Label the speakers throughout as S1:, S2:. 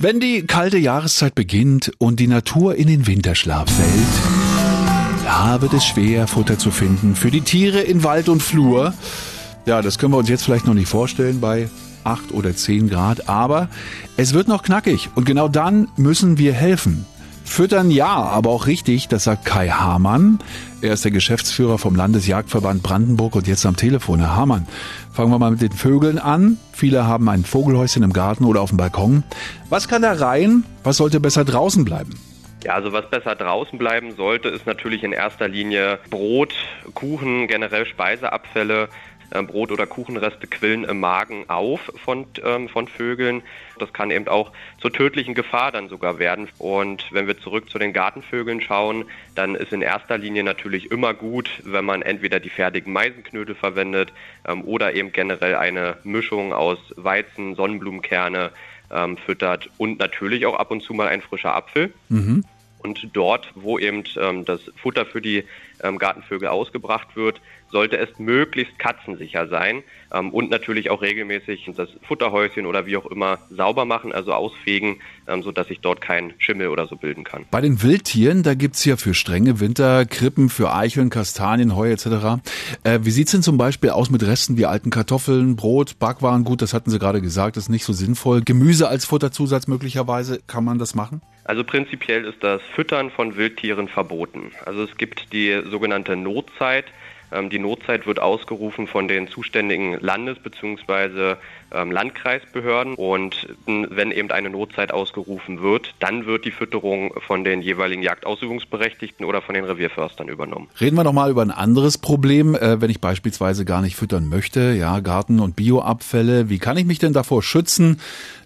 S1: Wenn die kalte Jahreszeit beginnt und die Natur in den Winterschlaf fällt, da wird es schwer, Futter zu finden für die Tiere in Wald und Flur. Ja, das können wir uns jetzt vielleicht noch nicht vorstellen bei 8 oder 10 Grad, aber es wird noch knackig und genau dann müssen wir helfen. Füttern ja, aber auch richtig, das sagt Kai Hamann. Er ist der Geschäftsführer vom Landesjagdverband Brandenburg und jetzt am Telefon. Herr Hamann, fangen wir mal mit den Vögeln an. Viele haben ein Vogelhäuschen im Garten oder auf dem Balkon. Was kann da rein? Was sollte besser draußen bleiben?
S2: Ja, also was besser draußen bleiben sollte, ist natürlich in erster Linie Brot, Kuchen, generell Speiseabfälle, Brot- oder Kuchenreste quillen im Magen auf von, ähm, von Vögeln. Das kann eben auch zur tödlichen Gefahr dann sogar werden. Und wenn wir zurück zu den Gartenvögeln schauen, dann ist in erster Linie natürlich immer gut, wenn man entweder die fertigen Meisenknödel verwendet ähm, oder eben generell eine Mischung aus Weizen, Sonnenblumenkerne ähm, füttert und natürlich auch ab und zu mal ein frischer Apfel. Mhm. Und dort, wo eben ähm, das Futter für die ähm, Gartenvögel ausgebracht wird, sollte es möglichst katzensicher sein ähm, und natürlich auch regelmäßig das Futterhäuschen oder wie auch immer sauber machen, also ausfegen, ähm, sodass sich dort kein Schimmel oder so bilden kann.
S1: Bei den Wildtieren, da gibt's ja für strenge Winter Krippen für Eicheln, Kastanien, Heu etc. Äh, wie sieht's denn zum Beispiel aus mit Resten wie alten Kartoffeln, Brot, Backwaren? Gut, das hatten Sie gerade gesagt, das ist nicht so sinnvoll. Gemüse als Futterzusatz möglicherweise, kann man das machen?
S2: Also prinzipiell ist das Füttern von Wildtieren verboten. Also es gibt die sogenannte Notzeit. Ähm, die Notzeit wird ausgerufen von den zuständigen Landes- bzw. Ähm, Landkreisbehörden und wenn eben eine Notzeit ausgerufen wird, dann wird die Fütterung von den jeweiligen Jagdausübungsberechtigten oder von den Revierförstern übernommen.
S1: Reden wir noch mal über ein anderes Problem, äh, wenn ich beispielsweise gar nicht füttern möchte, ja, Garten- und Bioabfälle. Wie kann ich mich denn davor schützen,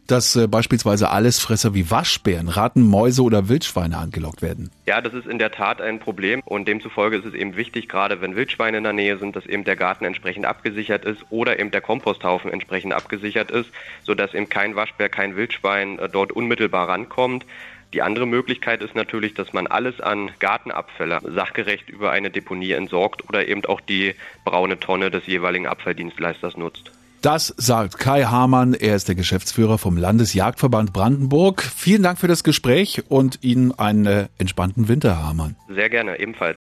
S1: dass äh, beispielsweise Allesfresser wie Waschbären, Ratten, Mäuse oder Wildschweine angelockt werden?
S2: Ja, das ist in der Tat ein Problem und demzufolge ist es eben wichtig, gerade wenn Wildschweine in der Nähe sind, dass eben der Garten entsprechend abgesichert ist oder eben der Komposthaufen entsprechend abgesichert ist, sodass eben kein Waschbär, kein Wildschwein äh, dort unmittelbar rankommt. Die andere Möglichkeit ist natürlich, dass man alles an Gartenabfälle sachgerecht über eine Deponie entsorgt oder eben auch die braune Tonne des jeweiligen Abfalldienstleisters nutzt.
S1: Das sagt Kai Hamann. Er ist der Geschäftsführer vom Landesjagdverband Brandenburg. Vielen Dank für das Gespräch und Ihnen einen äh, entspannten Winter, Hamann.
S2: Sehr gerne, ebenfalls.